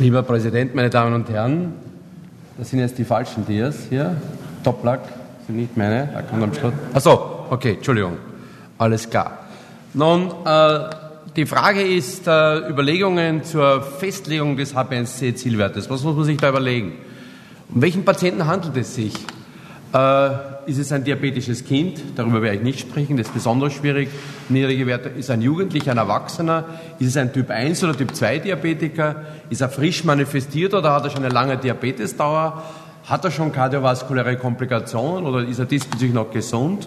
Lieber Präsident, meine Damen und Herren, das sind jetzt die falschen Dias hier. Toplack sind nicht meine. Da kommt am Schluss. Achso, okay, Entschuldigung. Alles klar. Nun, äh, die Frage ist äh, Überlegungen zur Festlegung des HbA1c-Zielwertes. Was muss man sich da überlegen? Um welchen Patienten handelt es sich? Äh, ist es ein diabetisches Kind? Darüber werde ich nicht sprechen, das ist besonders schwierig. Niedrige Werte. Ist ein Jugendlicher, ein Erwachsener? Ist es ein Typ 1 oder Typ 2 Diabetiker? Ist er frisch manifestiert oder hat er schon eine lange Diabetesdauer? Hat er schon kardiovaskuläre Komplikationen oder ist er diesbezüglich noch gesund?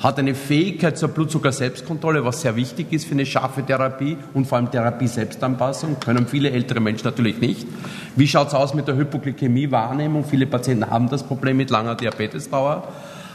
hat eine Fähigkeit zur Blutzucker-Selbstkontrolle, was sehr wichtig ist für eine scharfe Therapie und vor allem Therapie-Selbstanpassung, können viele ältere Menschen natürlich nicht. Wie schaut es aus mit der Hypoglykämie-Wahrnehmung? Viele Patienten haben das Problem mit langer Diabetesdauer.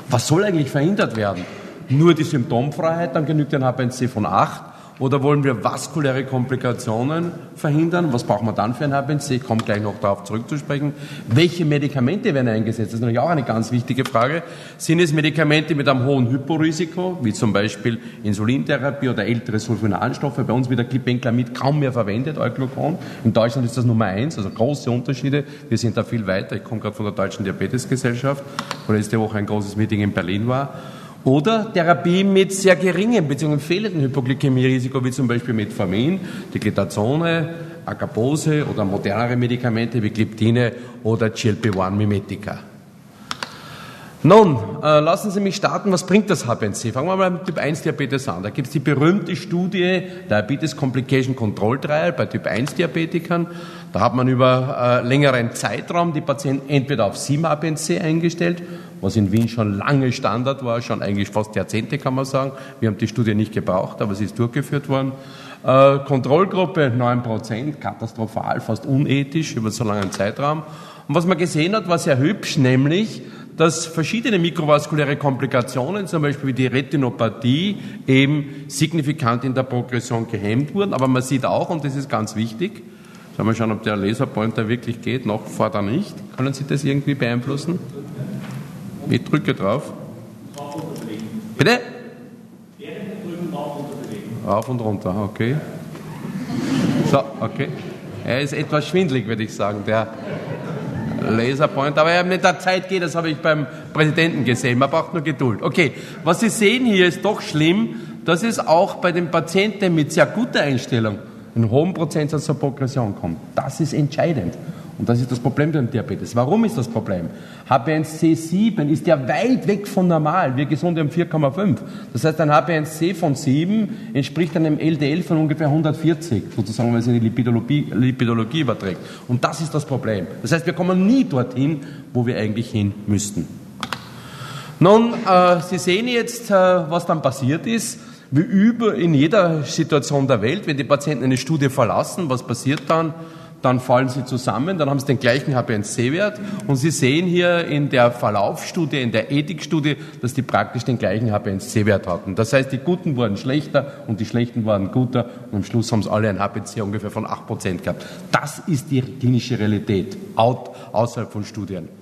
Was soll eigentlich verhindert werden? Nur die Symptomfreiheit, dann genügt ein HbA1c von 8 oder wollen wir vaskuläre Komplikationen verhindern? Was braucht man dann für ein HbA1c? Ich komme gleich noch darauf zurückzusprechen. Welche Medikamente werden eingesetzt? Das ist natürlich auch eine ganz wichtige Frage. Sind es Medikamente mit einem hohen Hyporisiko, wie zum Beispiel Insulintherapie oder ältere Sulfonalstoffe? Bei uns wird der Glibenclamid kaum mehr verwendet, Euglucon. In Deutschland ist das Nummer eins, also große Unterschiede. Wir sind da viel weiter. Ich komme gerade von der Deutschen Diabetesgesellschaft, wo letzte Woche ein großes Meeting in Berlin war. Oder Therapie mit sehr geringem bzw. fehlendem Hypoglykämie-Risiko, wie zum Beispiel Metformin, die Glitazone, Acapose oder modernere Medikamente wie Gliptine oder GLP-1-Mimetika. Nun, äh, lassen Sie mich starten, was bringt das HbA1c? Fangen wir mal mit Typ 1 Diabetes an. Da gibt es die berühmte Studie Diabetes Complication Control Trial bei Typ 1 Diabetikern. Da hat man über äh, längeren Zeitraum die Patienten entweder auf 7 HbA1c eingestellt, was in Wien schon lange Standard war, schon eigentlich fast Jahrzehnte kann man sagen. Wir haben die Studie nicht gebraucht, aber sie ist durchgeführt worden. Äh, Kontrollgruppe 9%, katastrophal, fast unethisch über so langen Zeitraum. Und was man gesehen hat, war sehr hübsch, nämlich dass verschiedene mikrovaskuläre Komplikationen, zum Beispiel wie die Retinopathie, eben signifikant in der Progression gehemmt wurden. Aber man sieht auch, und das ist ganz wichtig, Sollen wir schauen, ob der Laserpointer wirklich geht, noch vor der nicht. Können Sie das irgendwie beeinflussen? Ich drücke drauf. Bitte? Rauf und runter, okay. So, okay. Er ist etwas schwindlig, würde ich sagen, der Laserpointer. Aber mit der Zeit geht, das habe ich beim Präsidenten gesehen. Man braucht nur Geduld. Okay, was Sie sehen hier ist doch schlimm. Das ist auch bei den Patienten mit sehr guter Einstellung einen hohen Prozentsatz zur Progression kommt. Das ist entscheidend. Und das ist das Problem beim Diabetes. Warum ist das Problem? HbA1c7 ist ja weit weg von normal. Wir Gesunde haben 4,5. Das heißt, ein HbA1c von 7 entspricht einem LDL von ungefähr 140, sozusagen, wenn es in die Lipidologie, Lipidologie überträgt. Und das ist das Problem. Das heißt, wir kommen nie dorthin, wo wir eigentlich hin müssten. Nun, äh, Sie sehen jetzt, äh, was dann passiert ist. Wie über in jeder Situation der Welt, wenn die Patienten eine Studie verlassen, was passiert dann? Dann fallen sie zusammen, dann haben sie den gleichen HbA1c-Wert und Sie sehen hier in der Verlaufsstudie, in der Ethikstudie, dass die praktisch den gleichen HbA1c-Wert hatten. Das heißt, die Guten wurden schlechter und die Schlechten waren guter und am Schluss haben sie alle ein HbA1c ungefähr von 8% gehabt. Das ist die klinische Realität, außerhalb von Studien.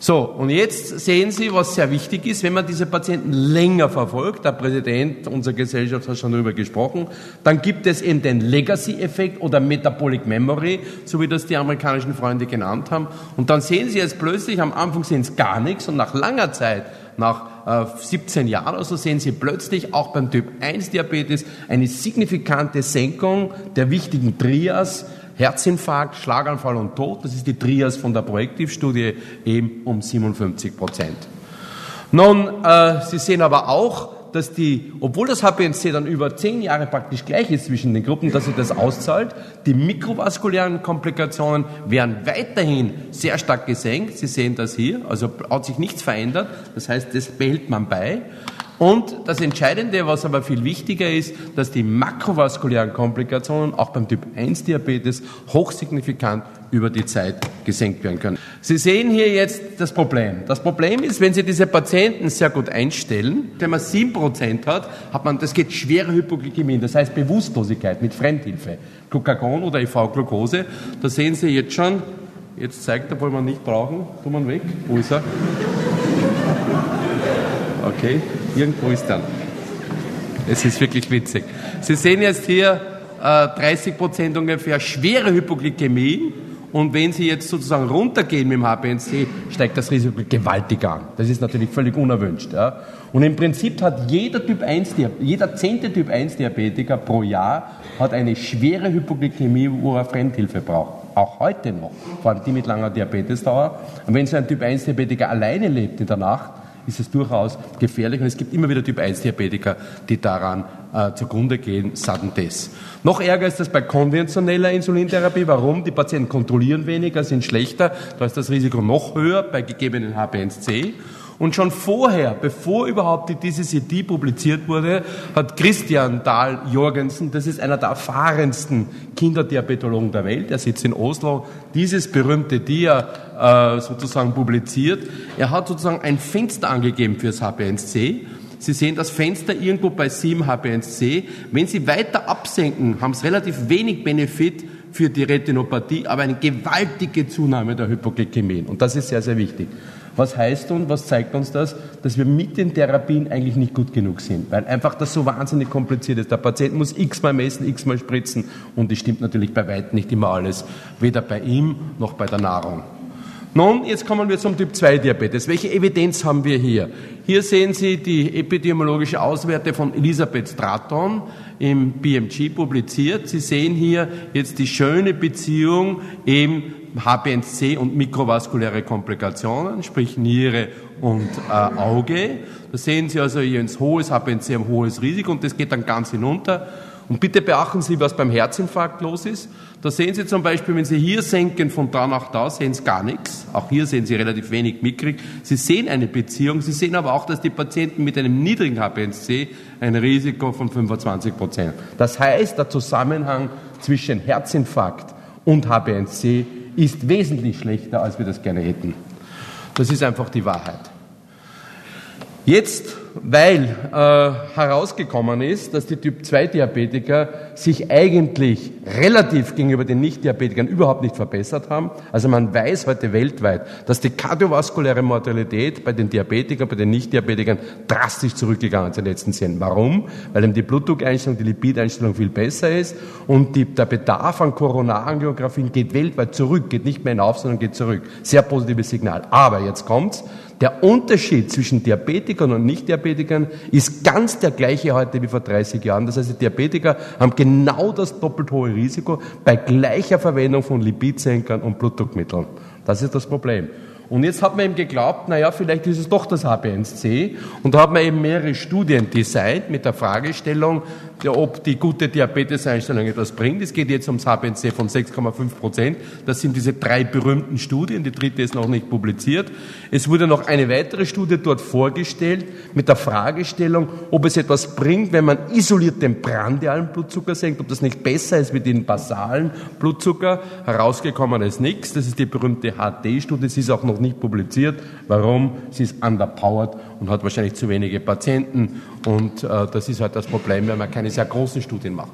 So, und jetzt sehen Sie, was sehr wichtig ist, wenn man diese Patienten länger verfolgt, der Präsident unserer Gesellschaft hat schon darüber gesprochen, dann gibt es eben den Legacy-Effekt oder Metabolic Memory, so wie das die amerikanischen Freunde genannt haben. Und dann sehen Sie jetzt plötzlich, am Anfang sehen Sie gar nichts und nach langer Zeit, nach äh, 17 Jahren oder so, sehen Sie plötzlich auch beim Typ 1 Diabetes eine signifikante Senkung der wichtigen Trias, Herzinfarkt, Schlaganfall und Tod, das ist die Trias von der Projektivstudie, eben um 57 Prozent. Nun, äh, Sie sehen aber auch, dass die, obwohl das HbA1c dann über zehn Jahre praktisch gleich ist zwischen den Gruppen, dass sich das auszahlt, die mikrovaskulären Komplikationen werden weiterhin sehr stark gesenkt. Sie sehen das hier, also hat sich nichts verändert. Das heißt, das behält man bei. Und das Entscheidende, was aber viel wichtiger ist, dass die makrovaskulären Komplikationen auch beim Typ 1 Diabetes hochsignifikant über die Zeit gesenkt werden können. Sie sehen hier jetzt das Problem. Das Problem ist, wenn Sie diese Patienten sehr gut einstellen, wenn man 7% hat, hat man, das geht schwere Hypoglykämie, das heißt Bewusstlosigkeit mit Fremdhilfe. Glucagon oder IV-Glucose, da sehen Sie jetzt schon, jetzt zeigt er, wollen wir nicht brauchen, tun wir weg, wo ist er? Okay, irgendwo ist er. Es ist wirklich witzig. Sie sehen jetzt hier 30 Prozent ungefähr schwere Hypoglykämie. Und wenn Sie jetzt sozusagen runtergehen mit dem HbA1c, steigt das Risiko gewaltig an. Das ist natürlich völlig unerwünscht. Ja. Und im Prinzip hat jeder Typ 1, jeder zehnte Typ 1 Diabetiker pro Jahr hat eine schwere Hypoglykämie, wo er Fremdhilfe braucht. Auch heute noch. Vor allem die mit langer Diabetesdauer. Und wenn so ein Typ 1 Diabetiker alleine lebt in der Nacht, ist es durchaus gefährlich. Und es gibt immer wieder Typ 1 Diabetiker, die daran äh, zugrunde gehen, sudden death. Noch ärger ist das bei konventioneller Insulintherapie. Warum? Die Patienten kontrollieren weniger, sind schlechter. Da ist das Risiko noch höher bei gegebenen HbA1c. Und schon vorher, bevor überhaupt die DCCD publiziert wurde, hat Christian Dahl Jorgensen, das ist einer der erfahrensten Kinderdiabetologen der Welt, er sitzt in Oslo, dieses berühmte Dia äh, sozusagen publiziert. Er hat sozusagen ein Fenster angegeben fürs HbA1c. Sie sehen das Fenster irgendwo bei 7 HbA1c. Wenn Sie weiter absenken, haben Sie relativ wenig Benefit für die Retinopathie, aber eine gewaltige Zunahme der Hypoglykämien. Und das ist sehr, sehr wichtig. Was heißt und was zeigt uns das? Dass wir mit den Therapien eigentlich nicht gut genug sind, weil einfach das so wahnsinnig kompliziert ist. Der Patient muss x-mal messen, x-mal spritzen und es stimmt natürlich bei weitem nicht immer alles, weder bei ihm noch bei der Nahrung. Nun, jetzt kommen wir zum Typ 2 Diabetes. Welche Evidenz haben wir hier? Hier sehen Sie die epidemiologische Auswerte von Elisabeth Stratton im BMG publiziert. Sie sehen hier jetzt die schöne Beziehung eben HbA1c und mikrovaskuläre Komplikationen, sprich Niere und äh, Auge. Da sehen Sie also hier ein hohes HbA1c, ein hohes Risiko und das geht dann ganz hinunter. Und bitte beachten Sie, was beim Herzinfarkt los ist. Da sehen Sie zum Beispiel, wenn Sie hier senken von da nach da, sehen Sie gar nichts. Auch hier sehen Sie relativ wenig mickrig. Sie sehen eine Beziehung. Sie sehen aber auch, dass die Patienten mit einem niedrigen HbA1c ein Risiko von 25 Prozent. Das heißt, der Zusammenhang zwischen Herzinfarkt und HbA1c ist wesentlich schlechter, als wir das gerne hätten. Das ist einfach die Wahrheit. Jetzt, weil äh, herausgekommen ist, dass die Typ-2-Diabetiker sich eigentlich relativ gegenüber den Nicht-Diabetikern überhaupt nicht verbessert haben. Also man weiß heute weltweit, dass die kardiovaskuläre Mortalität bei den Diabetikern, bei den Nicht-Diabetikern drastisch zurückgegangen ist in den letzten Jahren. Warum? Weil eben die Blutdruckeinstellung, die Lipideinstellung viel besser ist und die, der Bedarf an Koronarangiographien geht weltweit zurück, geht nicht mehr hinauf, sondern geht zurück. Sehr positives Signal. Aber jetzt kommt's. Der Unterschied zwischen Diabetikern und Nicht-Diabetikern ist ganz der gleiche heute wie vor 30 Jahren. Das heißt, die Diabetiker haben genau das doppelt hohe Risiko bei gleicher Verwendung von Lipidsenkern und Blutdruckmitteln. Das ist das Problem. Und jetzt hat man eben geglaubt, naja, vielleicht ist es doch das HbA1c. Und da hat man eben mehrere Studien designt mit der Fragestellung, ob die gute Diabeteseinstellung etwas bringt. Es geht jetzt ums HbA1c von 6,5 Prozent. Das sind diese drei berühmten Studien. Die dritte ist noch nicht publiziert. Es wurde noch eine weitere Studie dort vorgestellt mit der Fragestellung, ob es etwas bringt, wenn man isoliert den prandialen Blutzucker senkt, ob das nicht besser ist wie den basalen Blutzucker. Herausgekommen ist nichts. Das ist die berühmte HD-Studie. Sie ist auch noch nicht publiziert. Warum? Sie ist underpowered und hat wahrscheinlich zu wenige Patienten. Und äh, das ist halt das Problem, wenn man keine sehr großen Studien macht.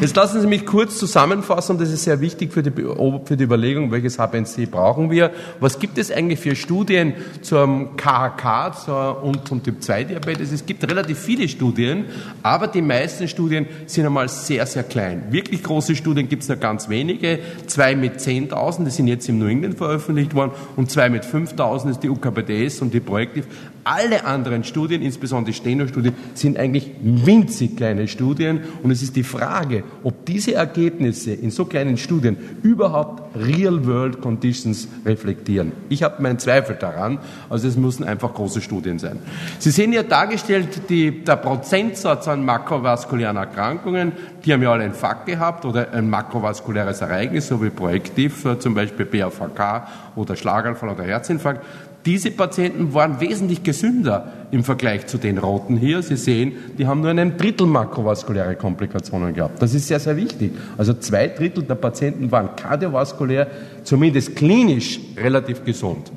Jetzt lassen Sie mich kurz zusammenfassen, das ist sehr wichtig für die, für die Überlegung, welches HbA1c brauchen wir. Was gibt es eigentlich für Studien zum KHK und zum Typ-2-Diabetes? Es gibt relativ viele Studien, aber die meisten Studien sind einmal sehr, sehr klein. Wirklich große Studien gibt es nur ganz wenige. Zwei mit 10.000, die sind jetzt im New England veröffentlicht worden, und zwei mit 5.000 ist die UKPDS und die Projektiv. Alle anderen Studien, insbesondere die Steno-Studien, sind eigentlich winzig kleine Studien und es ist die Frage, ob diese Ergebnisse in so kleinen Studien überhaupt Real-World Conditions reflektieren. Ich habe meinen Zweifel daran, also es müssen einfach große Studien sein. Sie sehen hier dargestellt die, der Prozentsatz an makrovaskulären Erkrankungen, die haben ja alle einen Fakt gehabt oder ein makrovaskuläres Ereignis, so wie projektiv, zum Beispiel BAVK oder Schlaganfall oder Herzinfarkt. Diese Patienten waren wesentlich gesünder im Vergleich zu den roten hier. Sie sehen, die haben nur einen Drittel makrovaskuläre Komplikationen gehabt. Das ist sehr, sehr wichtig. Also zwei Drittel der Patienten waren kardiovaskulär, zumindest klinisch relativ gesund.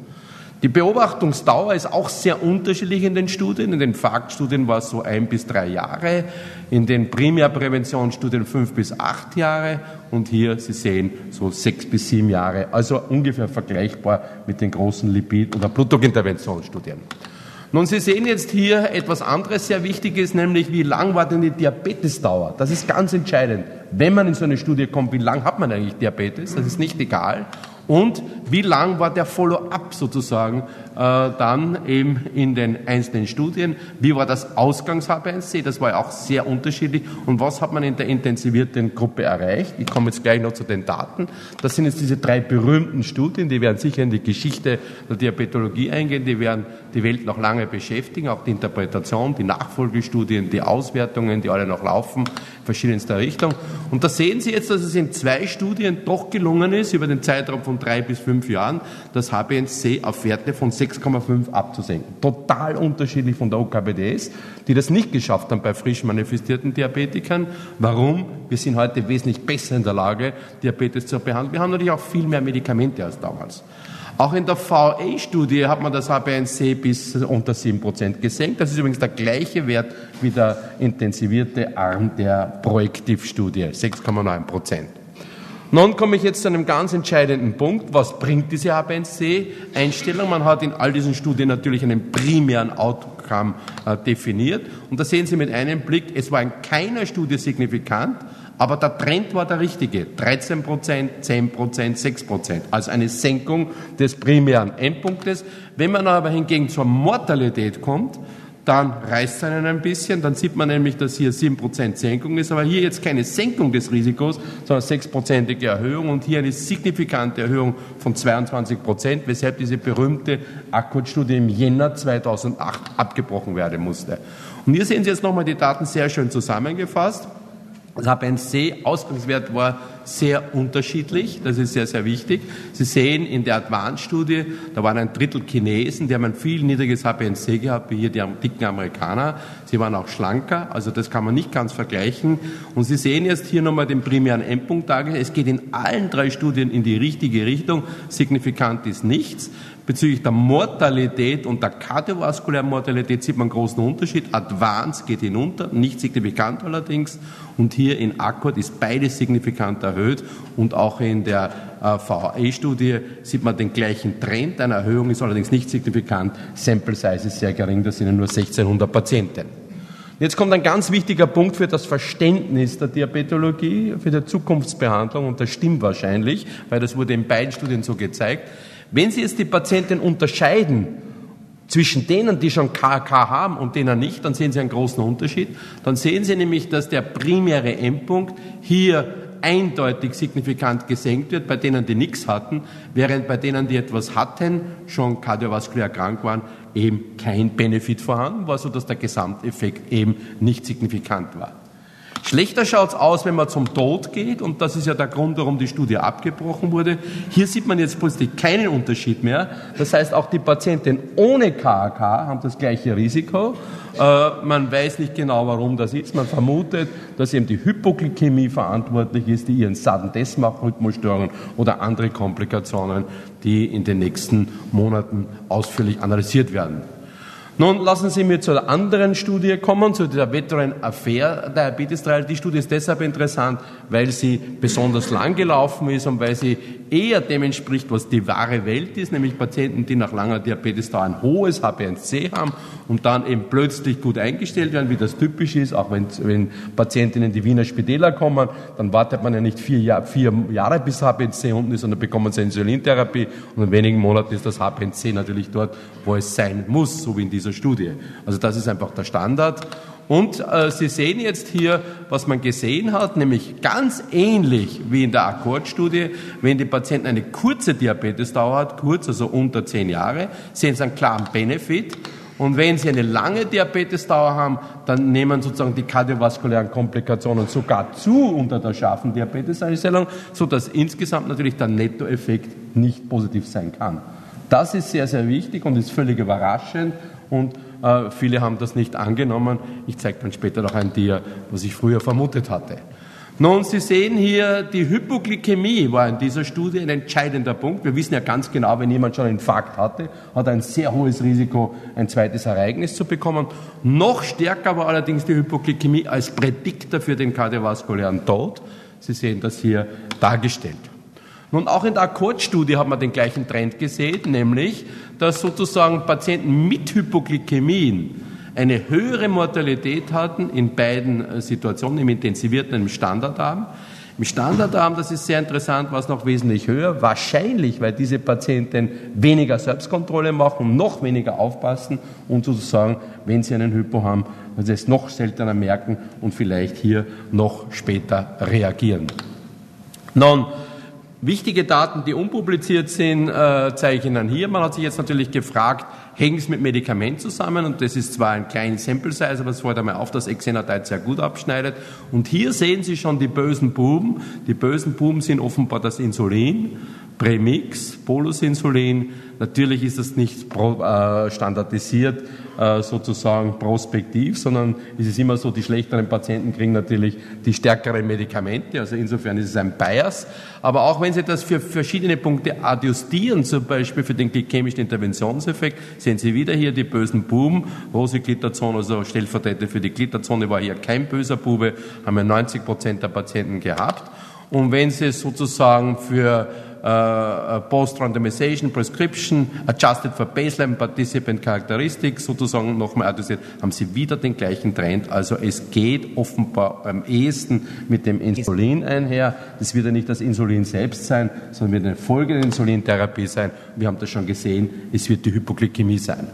Die Beobachtungsdauer ist auch sehr unterschiedlich in den Studien. In den Faktstudien war es so ein bis drei Jahre, in den Primärpräventionsstudien fünf bis acht Jahre und hier, Sie sehen, so sechs bis sieben Jahre. Also ungefähr vergleichbar mit den großen Lipid- oder Blutdruckinterventionsstudien. Nun, Sie sehen jetzt hier etwas anderes sehr Wichtiges, nämlich wie lang war denn die Diabetesdauer? Das ist ganz entscheidend. Wenn man in so eine Studie kommt, wie lang hat man eigentlich Diabetes? Das ist nicht egal und wie lang war der Follow-up sozusagen äh, dann eben in den einzelnen Studien, wie war das Ausgangs-H1C, das war ja auch sehr unterschiedlich. Und was hat man in der intensivierten Gruppe erreicht. Ich komme jetzt gleich noch zu den Daten. Das sind jetzt diese drei berühmten Studien, die werden sicher in die Geschichte der Diabetologie eingehen, die werden die Welt noch lange beschäftigen, auch die Interpretation, die Nachfolgestudien, die Auswertungen, die alle noch laufen, verschiedenster Richtung. Und da sehen Sie jetzt, dass es in zwei Studien doch gelungen ist, über den Zeitraum von drei bis fünf Jahren, das HbA1c auf Werte von 6,5 abzusenken. Total unterschiedlich von der OKBDS, die das nicht geschafft haben bei frisch manifestierten Diabetikern. Warum? Wir sind heute wesentlich besser in der Lage, Diabetes zu behandeln. Wir haben natürlich auch viel mehr Medikamente als damals. Auch in der VA-Studie hat man das HbA1c bis unter 7% gesenkt. Das ist übrigens der gleiche Wert wie der intensivierte Arm der Projektivstudie, 6,9%. Nun komme ich jetzt zu einem ganz entscheidenden Punkt. Was bringt diese HbA1c-Einstellung? Man hat in all diesen Studien natürlich einen primären Outcome äh, definiert. Und da sehen Sie mit einem Blick, es war in keiner Studie signifikant, aber der Trend war der richtige. 13 Prozent, 10 Prozent, 6 Prozent. Also eine Senkung des primären Endpunktes. Wenn man aber hingegen zur Mortalität kommt, dann reißt es einen ein bisschen, dann sieht man nämlich, dass hier 7% Senkung ist, aber hier jetzt keine Senkung des Risikos, sondern 6%ige Erhöhung und hier eine signifikante Erhöhung von 22%, weshalb diese berühmte Akkordstudie im Jänner 2008 abgebrochen werden musste. Und hier sehen Sie jetzt nochmal die Daten sehr schön zusammengefasst. Das HbA1c-Ausgangswert war sehr unterschiedlich. Das ist sehr, sehr wichtig. Sie sehen in der Advanced-Studie, da waren ein Drittel Chinesen, die haben ein viel niedriges HbA1c gehabt, wie hier die dicken Amerikaner. Sie waren auch schlanker, also das kann man nicht ganz vergleichen. Und Sie sehen jetzt hier nochmal den primären Endpunkt dargestellt. Es geht in allen drei Studien in die richtige Richtung. Signifikant ist nichts. Bezüglich der Mortalität und der kardiovaskulären Mortalität sieht man einen großen Unterschied. Advanced geht hinunter, nicht signifikant allerdings. Und hier in Akkord ist beides signifikant erhöht. Und auch in der äh, VAE-Studie sieht man den gleichen Trend. Eine Erhöhung ist allerdings nicht signifikant. Sample Size ist sehr gering, das sind nur 1600 Patienten. Jetzt kommt ein ganz wichtiger Punkt für das Verständnis der Diabetologie, für die Zukunftsbehandlung, und das stimmt wahrscheinlich, weil das wurde in beiden Studien so gezeigt. Wenn Sie jetzt die Patienten unterscheiden zwischen denen, die schon KK haben und denen nicht, dann sehen Sie einen großen Unterschied. Dann sehen Sie nämlich, dass der primäre Endpunkt hier eindeutig signifikant gesenkt wird bei denen, die nichts hatten, während bei denen, die etwas hatten, schon kardiovaskulär krank waren, eben kein Benefit vorhanden war, sodass der Gesamteffekt eben nicht signifikant war. Schlechter schaut es aus, wenn man zum Tod geht, und das ist ja der Grund, warum die Studie abgebrochen wurde. Hier sieht man jetzt plötzlich keinen Unterschied mehr. Das heißt, auch die Patienten ohne KAK haben das gleiche Risiko. Äh, man weiß nicht genau, warum das ist. Man vermutet, dass eben die Hypoglykämie verantwortlich ist, die ihren Sudden Death macht, Rhythmusstörungen oder andere Komplikationen, die in den nächsten Monaten ausführlich analysiert werden. Nun lassen Sie mir zu einer anderen Studie kommen, zu der Veteran Affair Diabetes Trial. Die Studie ist deshalb interessant, weil sie besonders lang gelaufen ist und weil sie eher dem entspricht, was die wahre Welt ist, nämlich Patienten, die nach langer Diabetes da ein hohes HbA1c haben und dann eben plötzlich gut eingestellt werden, wie das typisch ist, auch wenn, wenn Patienten in die Wiener Spitäler kommen, dann wartet man ja nicht vier, Jahr, vier Jahre bis HbA1c unten ist, sondern bekommen sie Insulintherapie und in wenigen Monaten ist das HbA1c natürlich dort, wo es sein muss, so wie in dieser dieser Studie. Also das ist einfach der Standard. Und äh, Sie sehen jetzt hier, was man gesehen hat, nämlich ganz ähnlich wie in der Akkordstudie, wenn die Patienten eine kurze Diabetesdauer hat, kurz, also unter zehn Jahre, sehen Sie einen klaren Benefit. Und wenn Sie eine lange Diabetesdauer haben, dann nehmen sozusagen die kardiovaskulären Komplikationen sogar zu unter der scharfen Diabeteseinstellung, sodass insgesamt natürlich der Nettoeffekt nicht positiv sein kann. Das ist sehr, sehr wichtig und ist völlig überraschend und äh, viele haben das nicht angenommen. Ich zeige dann später noch ein Dia, was ich früher vermutet hatte. Nun, Sie sehen hier, die Hypoglykämie war in dieser Studie ein entscheidender Punkt. Wir wissen ja ganz genau, wenn jemand schon einen Infarkt hatte, hat er ein sehr hohes Risiko, ein zweites Ereignis zu bekommen. Noch stärker war allerdings die Hypoglykämie als Prädiktor für den kardiovaskulären Tod. Sie sehen das hier dargestellt. Nun, auch in der Akkordstudie hat man den gleichen Trend gesehen, nämlich, dass sozusagen Patienten mit Hypoglykämien eine höhere Mortalität hatten in beiden äh, Situationen, im intensivierten und im Standardarm. Im Standardarm, das ist sehr interessant, war es noch wesentlich höher. Wahrscheinlich, weil diese Patienten weniger Selbstkontrolle machen, noch weniger aufpassen und sozusagen, wenn sie einen Hypo haben, es noch seltener merken und vielleicht hier noch später reagieren. Nun, Wichtige Daten, die unpubliziert sind, äh, zeige ich Ihnen hier. Man hat sich jetzt natürlich gefragt, hängt es mit Medikament zusammen? Und das ist zwar ein kleines Sample Size, aber es fällt einmal auf, dass Exenatide sehr gut abschneidet. Und hier sehen Sie schon die bösen Buben. Die bösen Buben sind offenbar das Insulin, Premix, Bolusinsulin. Natürlich ist das nicht äh, standardisiert äh, sozusagen prospektiv, sondern es ist immer so, die schlechteren Patienten kriegen natürlich die stärkeren Medikamente, also insofern ist es ein Bias. Aber auch wenn Sie das für verschiedene Punkte adjustieren, zum Beispiel für den glykämischen Interventionseffekt, sehen Sie wieder hier die bösen Buben, Rosiglitazon, also stellvertretend für die Glitazone war hier kein böser Bube, haben wir 90 Prozent der Patienten gehabt. Und wenn Sie sozusagen für uh, Post-Randomization Prescription, Adjusted for Baseline Participant Characteristics sozusagen nochmal adjustiert, haben Sie wieder den gleichen Trend. Also es geht offenbar am ehesten mit dem Insulin einher. Das wird ja nicht das Insulin selbst sein, sondern wird eine Folge der Insulintherapie sein. Wir haben das schon gesehen, es wird die Hypoglykämie sein.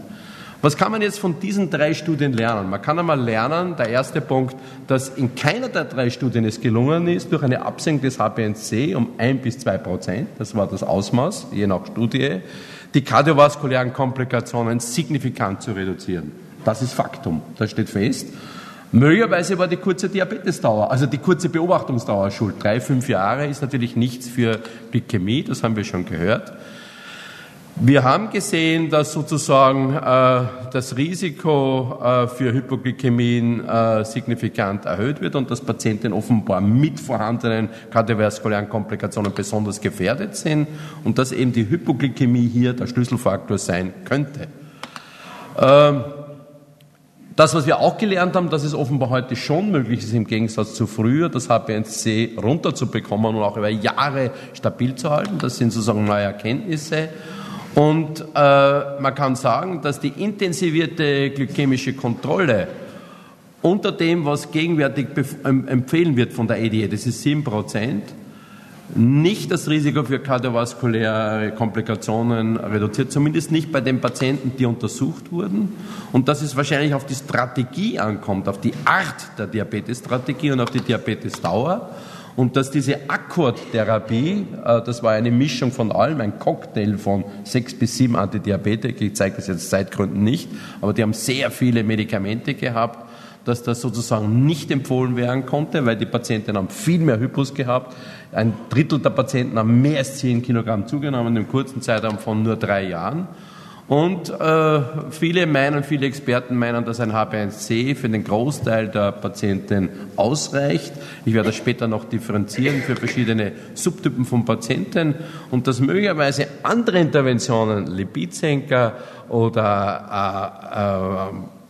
Was kann man jetzt von diesen drei Studien lernen? Man kann einmal lernen, der erste Punkt, dass in keiner der drei Studien es gelungen ist, durch eine Absenkung des HbA1c um ein bis zwei Prozent, das war das Ausmaß, je nach Studie, die kardiovaskulären Komplikationen signifikant zu reduzieren. Das ist Faktum, das steht fest. Möglicherweise war die kurze Diabetesdauer, also die kurze Beobachtungsdauer schuld. Drei, fünf Jahre ist natürlich nichts für Glykämie, das haben wir schon gehört. Wir haben gesehen, dass sozusagen äh, das Risiko äh, für Hypoglykämien äh, signifikant erhöht wird und dass Patienten offenbar mit vorhandenen kardiovaskulären Komplikationen besonders gefährdet sind und dass eben die Hypoglykämie hier der Schlüsselfaktor sein könnte. Ähm, das, was wir auch gelernt haben, dass es offenbar heute schon möglich ist, im Gegensatz zu früher, das HbA1c runterzubekommen und auch über Jahre stabil zu halten. Das sind sozusagen neue Erkenntnisse. Und äh, man kann sagen, dass die intensivierte glykämische Kontrolle unter dem, was gegenwärtig empfehlen wird von der EDE, das ist 7 Prozent, nicht das Risiko für kardiovaskuläre Komplikationen reduziert, zumindest nicht bei den Patienten, die untersucht wurden. Und dass es wahrscheinlich auf die Strategie ankommt, auf die Art der Diabetesstrategie und auf die Diabetesdauer und dass diese Akkordtherapie, äh, das war eine Mischung von allem, ein Cocktail von sechs bis sieben Antidiabetika, ich zeige das jetzt Zeitgründen nicht, aber die haben sehr viele Medikamente gehabt, dass das sozusagen nicht empfohlen werden konnte, weil die Patienten haben viel mehr Hypos gehabt. Ein Drittel der Patienten haben mehr als zehn Kilogramm zugenommen in einem kurzen Zeitraum von nur drei Jahren. Und äh, viele meinen, viele Experten meinen, dass ein HB1C für den Großteil der Patienten ausreicht. Ich werde das später noch differenzieren für verschiedene Subtypen von Patienten und dass möglicherweise andere Interventionen, Lipidsenker oder äh, äh,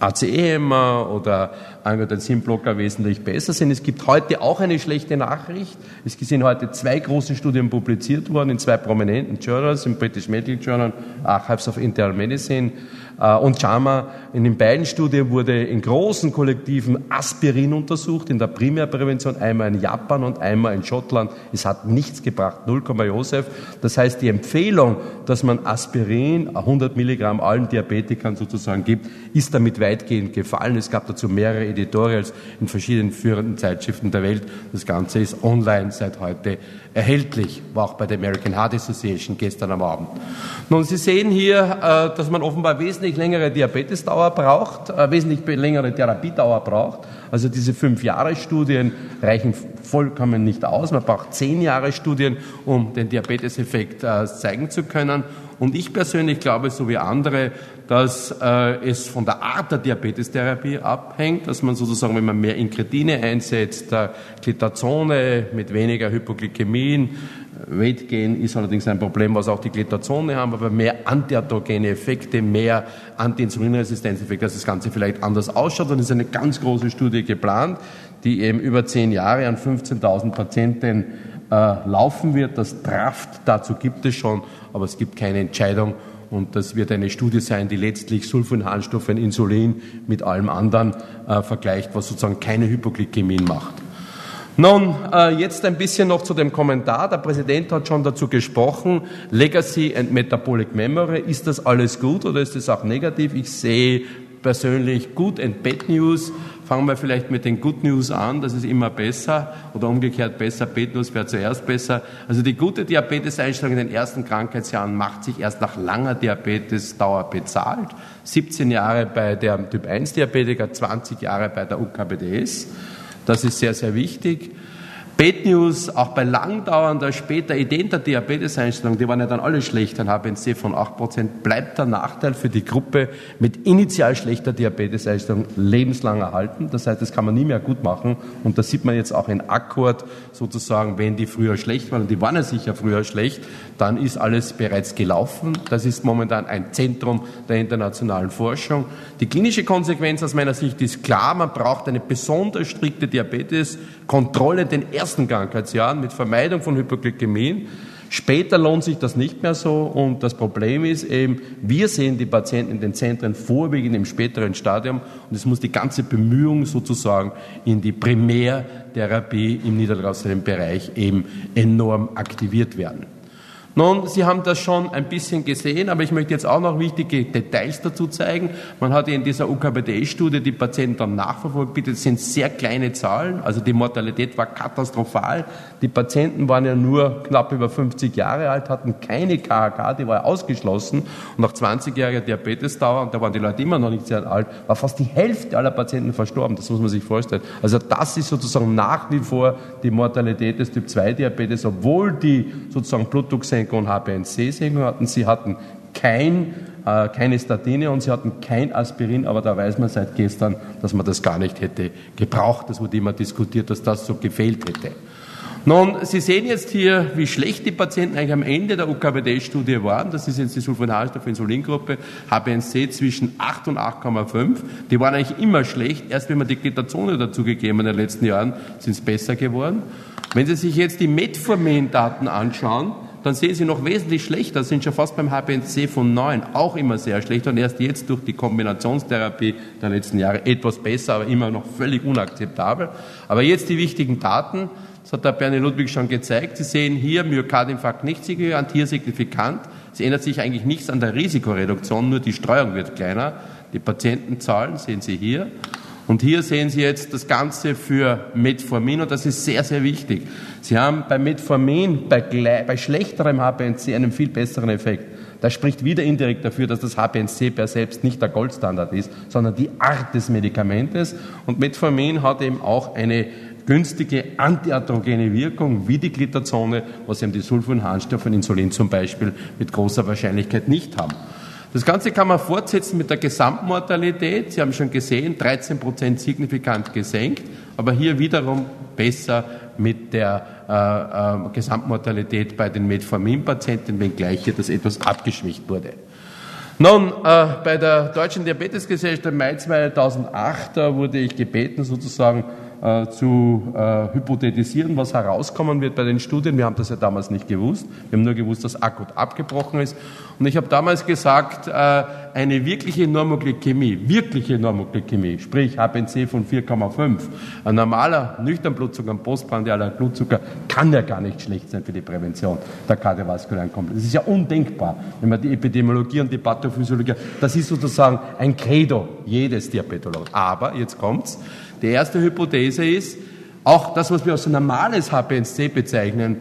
ACE-Hämmer oder Angiotensinblocker wesentlich besser sind. Es gibt heute auch eine schlechte Nachricht. Es sind heute zwei große Studien publiziert worden in zwei prominenten Journals, im British Medical Journal, Archives of Internal Medicine und JAMA. In den beiden Studien wurde in großen Kollektiven Aspirin untersucht, in der Primärprävention, einmal in Japan und einmal in Schottland. Es hat nichts gebracht, 0, Josef. Das heißt, die Empfehlung, dass man Aspirin, 100 Milligramm allen Diabetikern sozusagen gibt, ist damit weitgehend gefallen. Es gab dazu mehrere Editorials in verschiedenen führenden Zeitschriften der Welt. Das Ganze ist online seit heute erhältlich, war auch bei der American Heart Association gestern am Abend. Nun, Sie sehen hier, äh, dass man offenbar wesentlich längere Diabetesdauer braucht, äh, wesentlich längere Therapiedauer braucht. Also diese fünf Jahre Studien reichen vollkommen nicht aus. Man braucht zehn Jahre Studien, um den Diabeteseffekt äh, zeigen zu können. Und ich persönlich glaube, so wie andere, dass äh, es von der Art der Diabetestherapie abhängt, dass man sozusagen, wenn man mehr Inkretine einsetzt, der Glitazone mit weniger Hypoglykämien, Weight Gain ist allerdings ein Problem, was auch die Glitazone haben, aber mehr antiatrogene Effekte, mehr Anti-Insulinresistenzeffekte, dass das Ganze vielleicht anders ausschaut. Es ist eine ganz große Studie geplant, die eben über zehn Jahre an 15.000 Patienten äh, laufen wird. Das Draft dazu gibt es schon, aber es gibt keine Entscheidung Und das wird eine Studie sein, die letztlich Sulfonhanstoffe und Insulin mit allem anderen äh, vergleicht, was sozusagen keine Hypoglykämien macht. Nun, äh, jetzt ein bisschen noch zu dem Kommentar. Der Präsident hat schon dazu gesprochen. Legacy and Metabolic Memory. Ist das alles gut oder ist das auch negativ? Ich sehe persönlich Good and Bad News. Fangen wir vielleicht mit den Good News an, das ist immer besser oder umgekehrt besser, Bad News wäre zuerst besser. Also die gute Diabeteseinstellung in den ersten Krankheitsjahren macht sich erst nach langer Diabetesdauer bezahlt. 17 Jahre bei der Typ 1 Diabetiker, 20 Jahre bei der UKBDS. Das ist sehr, sehr wichtig. Bad News, auch bei langdauernder, später identer Diabeteseinstellung, die waren ja dann alle schlecht, ein HbA1c von 8%, bleibt der Nachteil für die Gruppe mit initial schlechter Diabeteseinstellung lebenslang erhalten. Das heißt, das kann man nie mehr gut machen. Und das sieht man jetzt auch in Akkord sozusagen, wenn die früher schlecht waren, und die waren ja sicher früher schlecht, dann ist alles bereits gelaufen. Das ist momentan ein Zentrum der internationalen Forschung. Die klinische Konsequenz aus meiner Sicht ist klar, man braucht eine besonders strikte Diabeteskontrolle den ersten Krankheitsjahren mit Vermeidung von Hypoglykämien. Später lohnt sich das nicht mehr so und das Problem ist eben, wir sehen die Patienten in den Zentren vorwiegend im späteren Stadium und es muss die ganze Bemühung sozusagen in die Primärtherapie im niedergelassenen Bereich eben enorm aktiviert werden. Nun, Sie haben das schon ein bisschen gesehen, aber ich möchte jetzt auch noch wichtige Details dazu zeigen. Man hat in dieser UKBD-Studie die Patienten dann nachverfolgt. Bitte, das sind sehr kleine Zahlen. Also die Mortalität war katastrophal. Die Patienten waren ja nur knapp über 50 Jahre alt, hatten keine KHK, die war ausgeschlossen. Und nach 20-jähriger Diabetesdauer, und da waren die Leute immer noch nicht sehr alt, war fast die Hälfte aller Patienten verstorben. Das muss man sich vorstellen. Also das ist sozusagen nach wie vor die Mortalität des Typ-2-Diabetes, obwohl die sozusagen Blutdrucksenkung Senkung und HbA1c-Senkung hatten. Sie hatten kein, äh, keine Statine und sie hatten kein Aspirin, aber da weiß man seit gestern, dass man das gar nicht hätte gebraucht. Das wurde immer diskutiert, dass das so gefehlt hätte. Nun, Sie sehen jetzt hier, wie schlecht die Patienten eigentlich am Ende der UKBD-Studie waren. Das ist jetzt die Sulfonalstoff-Insulingruppe, HbA1c zwischen 8 und 8,5. Die waren eigentlich immer schlecht. Erst wenn man die Ketazone dazugegeben in den letzten Jahren, sind es besser geworden. Wenn Sie sich jetzt die Metformin-Daten anschauen, dann sehen Sie noch wesentlich schlechter, sind schon fast beim HbA1c von 9 auch immer sehr schlecht und erst jetzt durch die Kombinationstherapie der letzten Jahre etwas besser, aber immer noch völlig unakzeptabel. Aber jetzt die wichtigen Daten, das hat der Bernie Ludwig schon gezeigt. Sie sehen hier Myokardinfarkt nicht signifikant, hier signifikant. Es ändert sich eigentlich nichts an der Risikoreduktion, nur die Streuung wird kleiner. Die Patientenzahlen sehen Sie hier. Und hier sehen Sie jetzt das Ganze für Metformin und das ist sehr, sehr wichtig. Sie haben bei Metformin bei, bei schlechterem HbA1c einen viel besseren Effekt. Das spricht wieder indirekt dafür, dass das HbA1c per selbst nicht der Goldstandard ist, sondern die Art des Medikamentes. Und Metformin hat eben auch eine günstige antiatrogene Wirkung wie die Glitazone, was eben die Sulfonharnstoffe und Insulin zum Beispiel mit großer Wahrscheinlichkeit nicht haben. Das Ganze kann man fortsetzen mit der Gesamtmortalität. Sie haben schon gesehen, 13 Prozent signifikant gesenkt, aber hier wiederum besser mit der äh, äh, Gesamtmortalität bei den Metformin-Patienten, wenngleich hier das etwas abgeschwächt wurde. Nun, äh, bei der Deutschen Diabetesgesellschaft im Mai 2008 wurde ich gebeten, sozusagen äh, zu äh, hypothetisieren, was herauskommen wird bei den Studien. Wir haben das ja damals nicht gewusst. Wir haben nur gewusst, dass akut abgebrochen ist. Und ich habe damals gesagt, äh, eine wirkliche Normoglykämie, wirkliche Normoglykämie, sprich HbA1c von 4,5, ein normaler nüchtern Blutzucker, ein postprandialer Blutzucker kann ja gar nicht schlecht sein für die Prävention der kardiovaskulären Komplexe. Das ist ja undenkbar, wenn man die Epidemiologie und die Pathophysiologie, das ist sozusagen ein Credo jedes Diabetologen. Aber, jetzt kommt's, die erste Hypothese ist, auch das, was wir als normales HbA1c bezeichnen,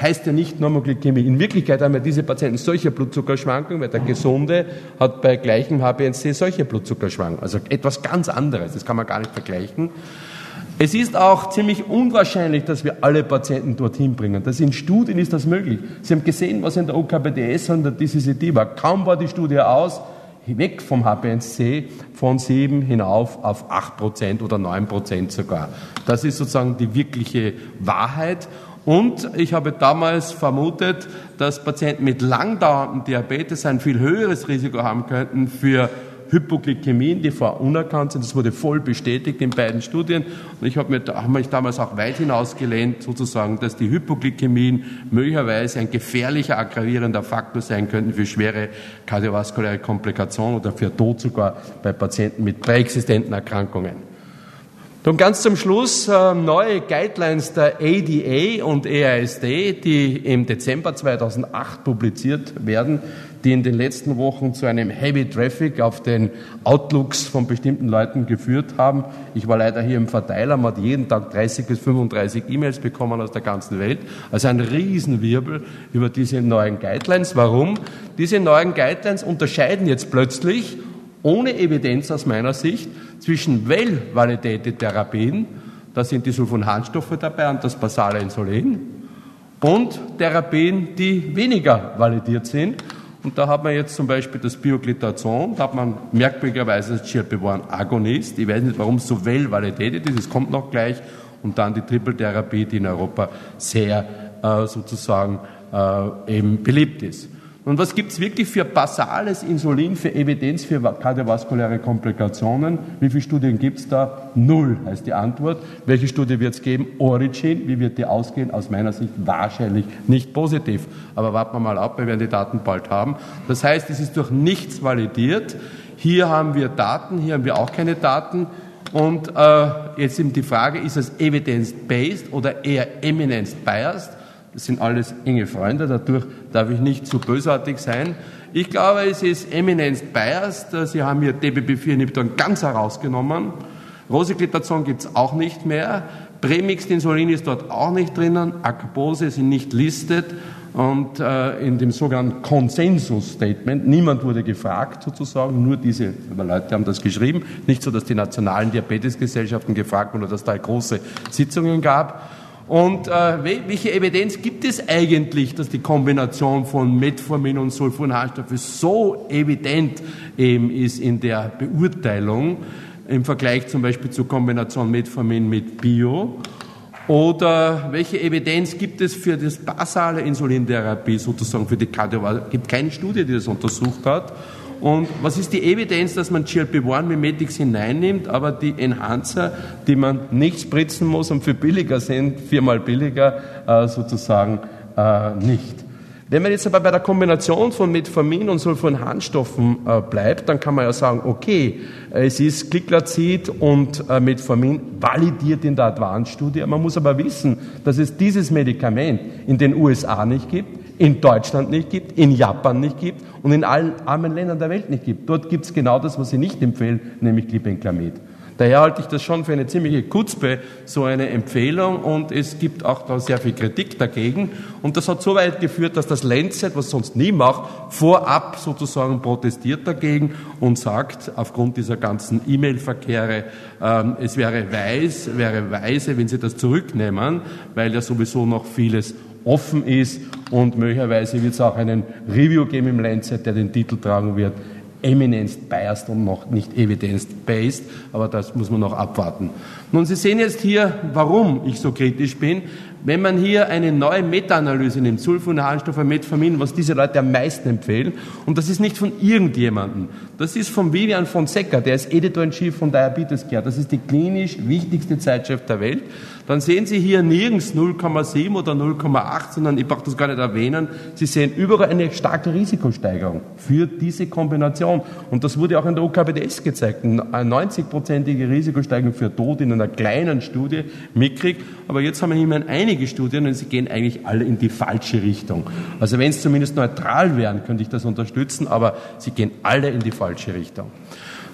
heißt ja nicht Normoglykämie. In Wirklichkeit haben ja diese Patienten solche Blutzuckerschwankungen, weil der Gesunde hat bei gleichem HbA1c solche Blutzuckerschwankungen. Also etwas ganz anderes, das kann man gar nicht vergleichen. Es ist auch ziemlich unwahrscheinlich, dass wir alle Patienten dorthin bringen. Das in Studien ist das möglich. Sie haben gesehen, was in der OKBDS und der DCCT war. Kaum war die Studie aus, weg vom HbA1c von 7 hinauf auf 8% oder 9% sogar. Das ist sozusagen die wirkliche Wahrheit. Und ich habe damals vermutet, dass Patienten mit langdauerndem Diabetes ein viel höheres Risiko haben könnten für Hypoglykämien, die vorher unerkannt sind. Das wurde voll bestätigt in beiden Studien. Und ich habe mir, hab mich damals auch weit hinausgelehnt, sozusagen, dass die Hypoglykämien möglicherweise ein gefährlicher aggravierender Faktor sein könnten für schwere kardiovaskuläre Komplikationen oder für Tod sogar bei Patienten mit präexistenten Erkrankungen. Und ganz zum Schluss äh, neue Guidelines der ADA und EASD, die im Dezember 2008 publiziert werden, die in den letzten Wochen zu einem Heavy Traffic auf den Outlooks von bestimmten Leuten geführt haben. Ich war leider hier im Verteiler, man hat jeden Tag 30 bis 35 E-Mails bekommen aus der ganzen Welt. Also ein Riesenwirbel über diese neuen Guidelines. Warum? Diese neuen Guidelines unterscheiden jetzt plötzlich ohne Evidenz aus meiner Sicht zwischen well-validated Therapien, da sind die Sulfonhanstoffe dabei und das basale Insulin, und Therapien, die weniger validiert sind. Und da hat man jetzt zum Beispiel das Bioglitazon, da hat man merkwürdigerweise das GLP-1-Agonist. Ich weiß nicht, warum es so well validated ist, es kommt noch gleich. Und dann die Triple-Therapie, die in Europa sehr äh, sozusagen äh, eben beliebt ist. Und was gibt es wirklich für basales Insulin, für Evidenz für kardiovaskuläre Komplikationen? Wie viele Studien gibt es da? Null heißt die Antwort. Welche Studie wird es geben? Origin. Wie wird die ausgehen? Aus meiner Sicht wahrscheinlich nicht positiv. Aber warten wir mal ab, wir werden die Daten bald haben. Das heißt, es ist durch nichts validiert. Hier haben wir Daten, hier haben wir auch keine Daten. Und äh, jetzt eben die Frage, ist es evidence-based oder eher eminence-biased? Das sind alles enge Freunde, dadurch darf ich nicht zu bösartig sein. Ich glaube, es ist eminent biased. Sie haben hier DBB4-Inhibitoren ganz herausgenommen. Rosiglitazon gibt es auch nicht mehr. Premixed Insulin ist dort auch nicht drinnen. Acarbose sind nicht listet. Und äh, in dem sogenannten Konsensus-Statement, niemand wurde gefragt sozusagen, nur diese Leute haben das geschrieben. Nicht so, dass die nationalen Diabetesgesellschaften gefragt wurden oder dass da große Sitzungen gab. Und äh, welche Evidenz gibt es eigentlich, dass die Kombination von Metformin und Sulfonalstoffe so evident eben ist in der Beurteilung im Vergleich zum Beispiel zur Kombination Metformin mit Bio? Oder welche Evidenz gibt es für das basale Insulintherapie sozusagen für die Kardiovaskular? Es gibt keine Studie, die das untersucht hat. Und was ist die Evidenz, dass man GLP-1 Mimetics hineinnimmt, aber die Enhancer, die man nicht spritzen muss und für billiger sind, viermal billiger äh, sozusagen äh, nicht? Wenn man jetzt aber bei der Kombination von Metformin und Sulfonhanstoffen äh, bleibt, dann kann man ja sagen, okay, es ist Glyclazid und äh, Metformin validiert in der Advanced-Studie. Man muss aber wissen, dass es dieses Medikament in den USA nicht gibt, in Deutschland nicht gibt, in Japan nicht gibt und in allen armen Ländern der Welt nicht gibt. Dort gibt es genau das, was sie nicht empfehlen, nämlich Glibenclamid. Daher halte ich das schon für eine ziemliche Kutzpe, so eine Empfehlung, und es gibt auch da sehr viel Kritik dagegen. Und das hat so weit geführt, dass das Lancet, was sonst nie macht, vorab sozusagen protestiert dagegen und sagt, aufgrund dieser ganzen E-Mail-Verkehre, ähm, es wäre weiß, wäre weise, wenn sie das zurücknehmen, weil ja sowieso noch vieles offen ist und möglicherweise wird es auch einen Review geben im Lancet, der den Titel tragen wird, Eminence-biased und noch nicht evidence-based, aber das muss man noch abwarten. Nun, Sie sehen jetzt hier, warum ich so kritisch bin. Wenn man hier eine neue Meta-Analyse nimmt, Sulfone, Harnstoffe, Metformin, was diese Leute am meisten empfehlen, und das ist nicht von irgendjemandem, das ist von Vivian von Secker, der ist Editor-in-Chief von Diabetes Care, das ist die klinisch wichtigste Zeitschrift der Welt, dann sehen Sie hier nirgends 0,7 oder 0,8, sondern ich brauche das gar nicht erwähnen, Sie sehen überall eine starke Risikosteigerung für diese Kombination. Und das wurde auch in der UKBDS gezeigt, eine 90-prozentige Risikosteigerung für Tod in einer kleinen Studie mitkriegt. Aber jetzt haben wir immerhin einige Studien und sie gehen eigentlich alle in die falsche Richtung. Also wenn es zumindest neutral wären, könnte ich das unterstützen, aber sie gehen alle in die falsche Richtung.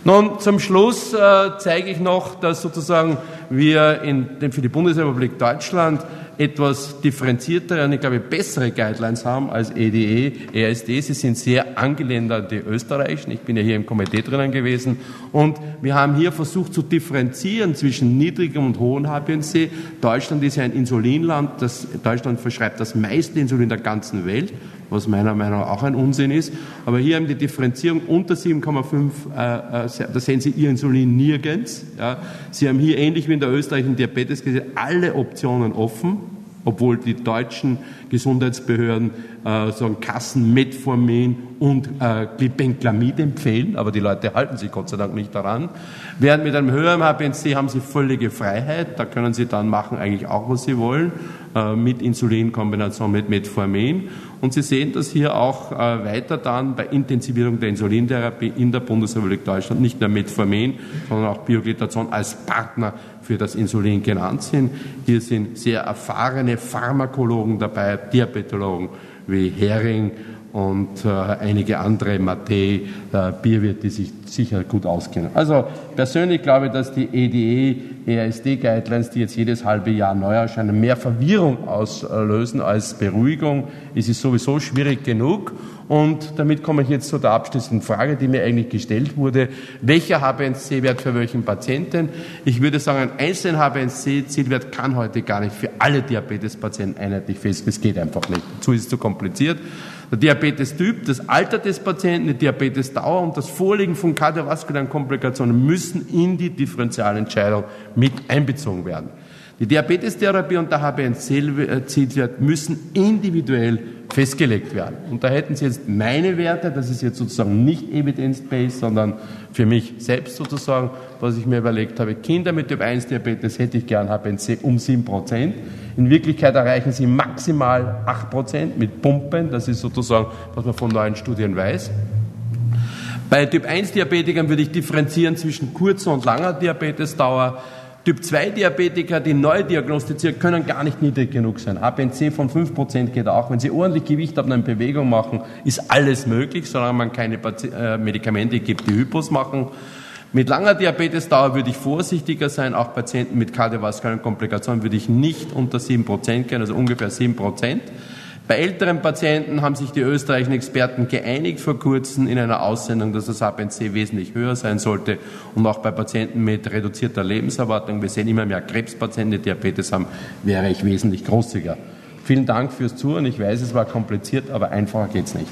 Nun, zum Schluss äh, zeige ich noch, dass sozusagen wir in, für die Bundesrepublik Deutschland etwas differenziertere und ich glaube bessere Guidelines haben als EDE, ESD. Sie sind sehr angelehnt an die österreichischen. Ich bin ja hier im Komitee drinnen gewesen. Und wir haben hier versucht zu differenzieren zwischen niedrigem und hohem HbA1c. Deutschland ist ja ein Insulinland. Das, Deutschland verschreibt das meiste Insulin der ganzen Welt was meiner Meinung nach auch ein Unsinn ist. Aber hier haben die Differenzierung unter 7,5, äh, äh, da sehen Sie Ihr Insulin nirgends. Sie haben hier ähnlich wie in der österreichischen Diabetesgesetz alle Optionen offen. obwohl die deutschen Gesundheitsbehörden äh, sagen Kassen Metformin und äh, Glibenclamid empfehlen, aber die Leute halten sich Gott sei Dank nicht daran. Während mit einem höheren HbA1c haben sie völlige Freiheit, da können sie dann machen eigentlich auch, was sie wollen, äh, mit Insulinkombination mit Metformin. Und Sie sehen das hier auch äh, weiter dann bei Intensivierung der Insulintherapie in der Bundesrepublik Deutschland nicht nur Metformin, sondern auch Bioglitazon als Partner für das Insulin genannt sind. Hier sind sehr erfahrene Pharmakologen dabei, Diabetologen wie Hering und äh, einige andere, Matthä, äh, Bierwirt, die sich sicher gut auskennen. Also persönlich glaube ich, dass die EDE, EASD-Guidelines, die jetzt jedes halbe Jahr neu erscheinen, mehr Verwirrung auslösen als Beruhigung. Es ist sowieso schwierig genug. Und damit komme ich jetzt zu der abschließenden Frage, die mir eigentlich gestellt wurde. Welcher HbA1c-Wert für welchen Patienten? Ich würde sagen, ein einzelner HbA1c-Zielwert kann heute gar nicht für alle Diabetespatienten einheitlich festgelegt. Es geht einfach nicht. Dazu ist es zu kompliziert. Der Diabetes-Typ, das Alter des Patienten, die Diabetesdauer und das Vorliegen von kardiovaskulären Komplikationen müssen in die Differentialentscheidung mit einbezogen werden. Die Diabetestherapie und der HbA1c-Wert müssen individuell festgelegt werden. Und da hätten Sie jetzt meine Werte, das ist jetzt sozusagen nicht evidence-based, sondern für mich selbst sozusagen, was ich mir überlegt habe. Kinder mit Typ 1 Diabetes hätte ich gern HbA1c um 7 Prozent. In Wirklichkeit erreichen sie maximal 8 Prozent mit Pumpen. Das ist sozusagen, was man von neuen Studien weiß. Bei Typ 1 Diabetikern würde ich differenzieren zwischen kurzer und langer Diabetesdauer. Typ 2 Diabetiker, die neu diagnostiziert, können gar nicht niedrig genug sein. HbA1c von 5% geht auch. Wenn sie ordentlich Gewicht haben und Bewegung machen, ist alles möglich, solange man keine äh, Medikamente gibt, die Hypos machen. Mit langer Diabetesdauer würde ich vorsichtiger sein. Auch Patienten mit kardiovaskulären Komplikationen würde ich nicht unter 7% gehen, also ungefähr 7%. Bei älteren Patienten haben sich die österreichischen Experten geeinigt vor kurzem in einer Aussendung, dass das HbA1c wesentlich höher sein sollte und auch bei Patienten mit reduzierter Lebenserwartung, wir sehen immer mehr Krebspatienten, die Diabetes haben, wäre ich wesentlich großzügiger. Vielen Dank fürs Zuhören. Ich weiß, es war kompliziert, aber einfacher geht's nicht.